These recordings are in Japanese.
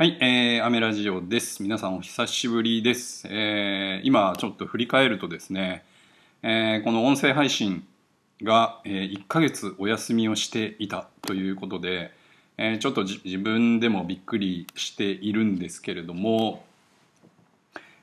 はい、えー、アメラジオです。皆さんお久しぶりです。えー、今ちょっと振り返るとですね、えーこの音声配信が、えー1ヶ月お休みをしていたということで、えーちょっと自分でもびっくりしているんですけれども、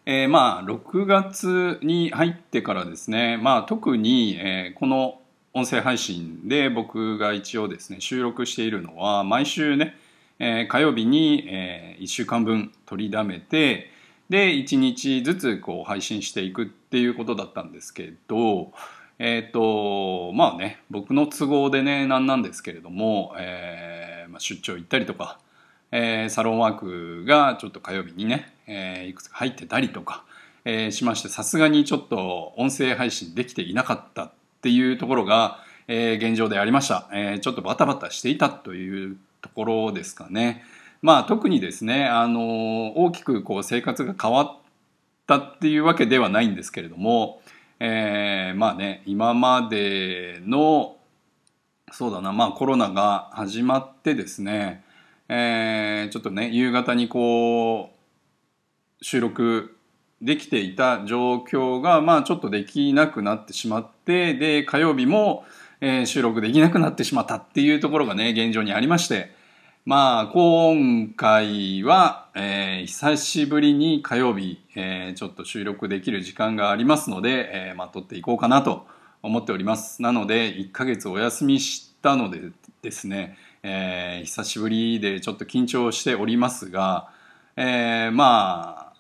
えーまあ6月に入ってからですね、まあ、特に、えーこの音声配信で僕が一応ですね収録しているのは毎週ね、えー火曜日に、え1週間分取りだめてで1日ずつこう配信していくっていうことだったんですけどえっ、とまあね僕の都合でねなんなんですけれども、えーまあ、出張行ったりとか、えーサロンワークがちょっと火曜日にね、えーいくつか入ってたりとか、えーしましてさすがにちょっと音声配信できていなかったっていうところが、えー現状でありました、えーちょっとバタバタしていたというところですかね。まあ特にですね、あの大きくこう生活が変わったっていうわけではないんですけれども、えーまあね今までのそうだなまあコロナが始まってですね、えーちょっとね夕方にこう収録できていた状況がまあちょっとできなくなってしまってで火曜日も、えー収録できなくなってしまったっていうところがね現状にありましてまあ今回は、えー久しぶりに火曜日、えーちょっと収録できる時間がありますので、えーまあ、撮っていこうかなと思っております。なので1ヶ月お休みしたのでですね、え久しぶりでちょっと緊張しておりますが、えまあ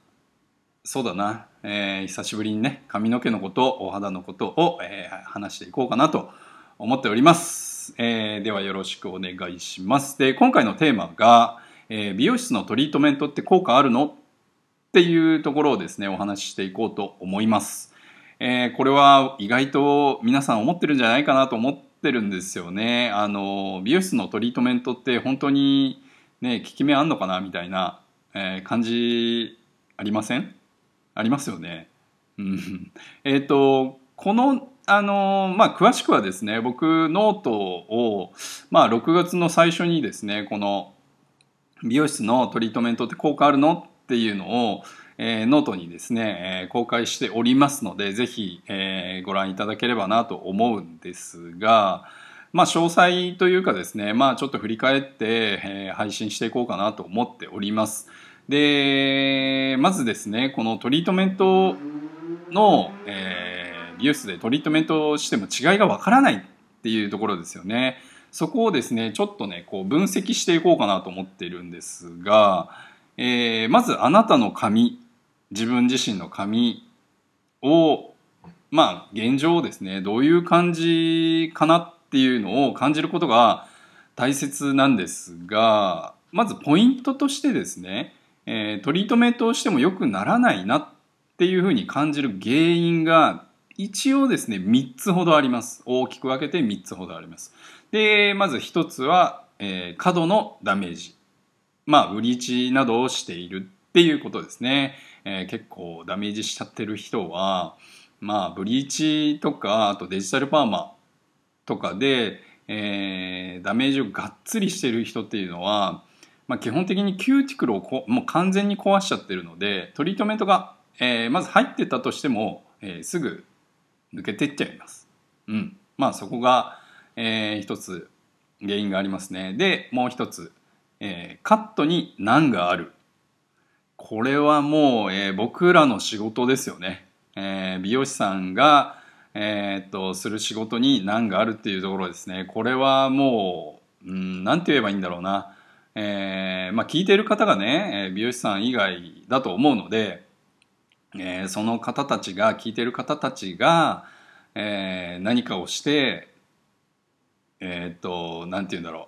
そうだな、えー久しぶりにね髪の毛のことお肌のことを、え話していこうかなと思っております、えーではよろしくお願いします。で今回のテーマが、えー美容室のトリートメントって効果あるのっていうところをですねお話ししていこうと思います、えーこれは意外と皆さん思ってるんじゃないかなと思ってるんですよね。あの美容室のトリートメントって本当にね効き目あんのかなみたいな、えー感じありません？ありますよね。うん、えっ、とこのあのまあ詳しくはですね僕ノートをまあ6月の最初にですねこの美容室のトリートメントって効果あるのっていうのを、えーノートにですね、えー公開しておりますのでぜひ、えーご覧いただければなと思うんですがまあ詳細というかですねまあちょっと振り返って、えー配信していこうかなと思っております。でまずですねこのトリートメントの、えー美容室でトリートメントをしても違いがわからないっていうところですよね。そこをですねちょっとねこう分析していこうかなと思っているんですが、えーまずあなたの髪自分自身の髪をまあ現状ですねどういう感じかなっていうのを感じることが大切なんですがまずポイントとしてですね、えートリートメントをしても良くならないなっていうふうに感じる原因が一応ですね3つほどあります。大きく分けて3つほどあります。でまず1つは、えー過度のダメージ。まあブリーチなどをしているっていうことですね、えー結構ダメージしちゃってる人はまあブリーチとかあとデジタルパーマとかで、えーダメージをがっつりしてる人っていうのは、まあ、基本的にキューティクルをこもう完全に壊しちゃってるのでトリートメントが、えーまず入ってたとしても、えーすぐ抜けてっちゃいます。うん、まあそこが、えー一つ原因がありますね。でもう一つ、えーカットに難がある。これはもう、えー僕らの仕事ですよね。えー美容師さんが、えーっとする仕事に難があるっていうところですね。これはもう、うん、なんて言えばいいんだろうな。えーまあ聞いてる方がね、美容師さん以外だと思うので、えーその方たちが聞いてる方たちが、えー何かをしてえーっとなんて言うんだろ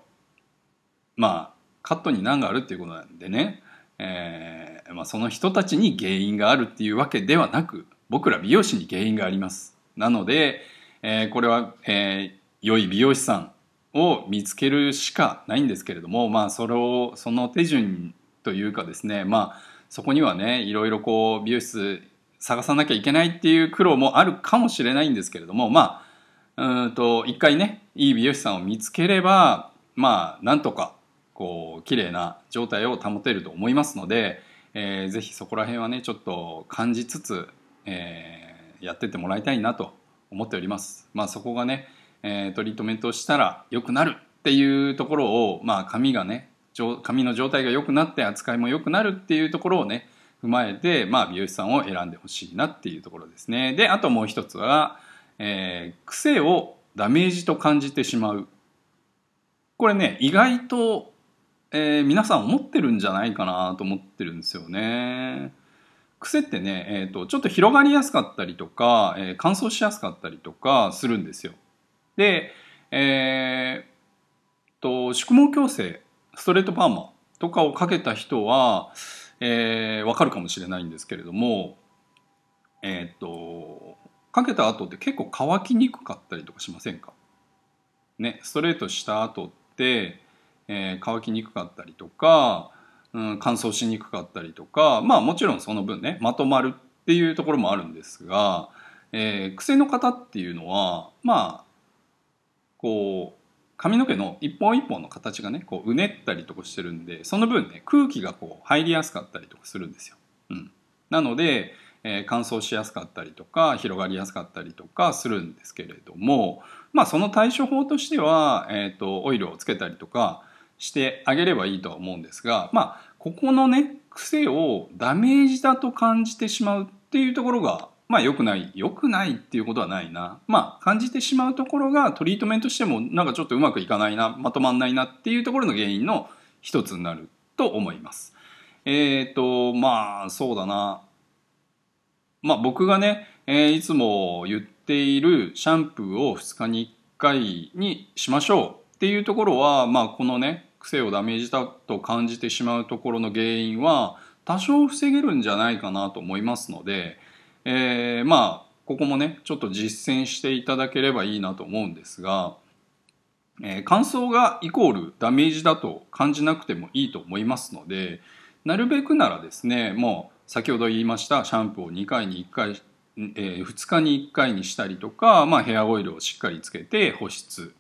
う。まあカットに難があるっていうことなんでね、えーまあ、その人たちに原因があるっていうわけではなく僕ら美容師に原因があります。なので、えーこれは、えー良い美容師さんを見つけるしかないんですけれどもまあそれをその手順というかですねまあそこにはねいろいろこう美容室探さなきゃいけないっていう苦労もあるかもしれないんですけれどもまあうんと一回ねいい美容師さんを見つければまあなんとかこう綺麗な状態を保てると思いますので、えー、ぜひそこら辺はねちょっと感じつつ、えー、やってってもらいたいなと思っております。まあ、そこがね、えー、トリートメントをしたら良くなるっていうところを、まあ、髪がね髪の状態が良くなって扱いも良くなるっていうところをね踏まえて、まあ、美容師さんを選んでほしいなっていうところですね。であともう一つは、えー、癖をダメージと感じてしまうこれね意外と、えー、皆さん思ってるんじゃないかなと思ってるんですよね。癖ってね、えーと、ちょっと広がりやすかったりとか、えー、乾燥しやすかったりとかするんですよ。で、えー、と宿毛矯正ストレートパーマとかをかけた人は、えー、わかるかもしれないんですけれども、えっ、とかけた後って結構乾きにくかったりとかしませんか？ねストレートした後って、えー、乾きにくかったりとかうん、乾燥しにくかったりとかまあもちろんその分ねまとまるっていうところもあるんですが、えー、癖の方っていうのはまあこう髪の毛の一本一本の形がねこううねったりとかしてるんでその分ね空気がこう入りやすかったりとかするんですよ。うん、なので、えー、乾燥しやすかったりとか広がりやすかったりとかするんですけれどもまあその対処法としては、えーとオイルをつけたりとかしてあげればいいとは思うんですがまあここのね癖をダメージだと感じてしまうっていうところがまあ良くない良くないっていうことはないな。まあ感じてしまうところがトリートメントしてもなんかちょっとうまくいかないなまとまんないなっていうところの原因の一つになると思います。えっ、ー、とまあそうだな。まあ僕がね、えー、いつも言っているシャンプーを2日に1回にしましょうっていうところはまあこのね癖をダメージだと感じてしまうところの原因は多少防げるんじゃないかなと思いますので、えー、まあここもねちょっと実践していただければいいなと思うんですが、えー、乾燥がイコールダメージだと感じなくてもいいと思いますのでなるべくならですねもう先ほど言いましたシャンプーを2回に1回、えー、2日に1回にしたりとか、まあ、ヘアオイルをしっかりつけて保湿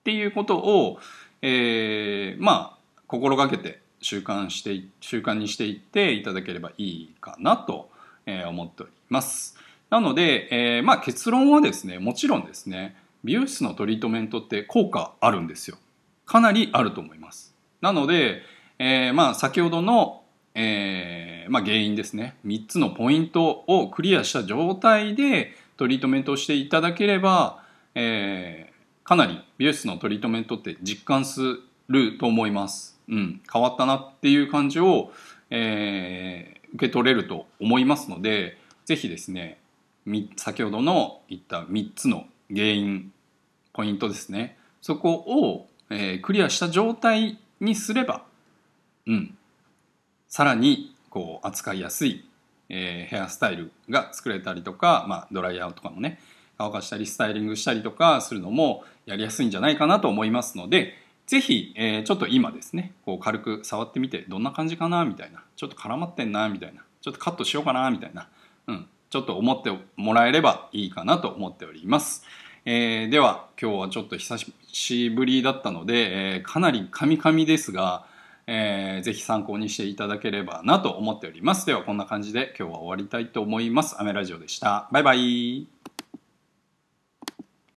っていうことを、えー、まあ心がけて習慣して習慣にしていっていただければいいかなと、え、思っております。なので、えー、まあ結論はですねもちろんですね美容室のトリートメントって効果あるんですよ。かなりあると思います。なので、えー、まあ先ほどの、えーまあ、原因ですね3つのポイントをクリアした状態でトリートメントをしていただければ、えかなり美容室のトリートメントって実感すると思います。うん、変わったなっていう感じを、えー、受け取れると思いますので、ぜひですね、先ほどの言った3つの原因、ポイントですね。そこを、えー、クリアした状態にすれば、うん、さらにこう扱いやすい、えー、ヘアスタイルが作れたりとか、まあ、ドライヤーとかもね、乾かしたりスタイリングしたりとかするのもやりやすいんじゃないかなと思いますのでぜひ、えー、ちょっと今ですねこう軽く触ってみてどんな感じかなみたいなちょっと絡まってんなみたいなちょっとカットしようかなみたいな、うん、ちょっと思ってもらえればいいかなと思っております。えー、では今日はちょっと久しぶりだったので、えー、かなりカミカミですが、えー、ぜひ参考にしていただければなと思っております。ではこんな感じで今日は終わりたいと思います。アメラジオでした。バイバイ。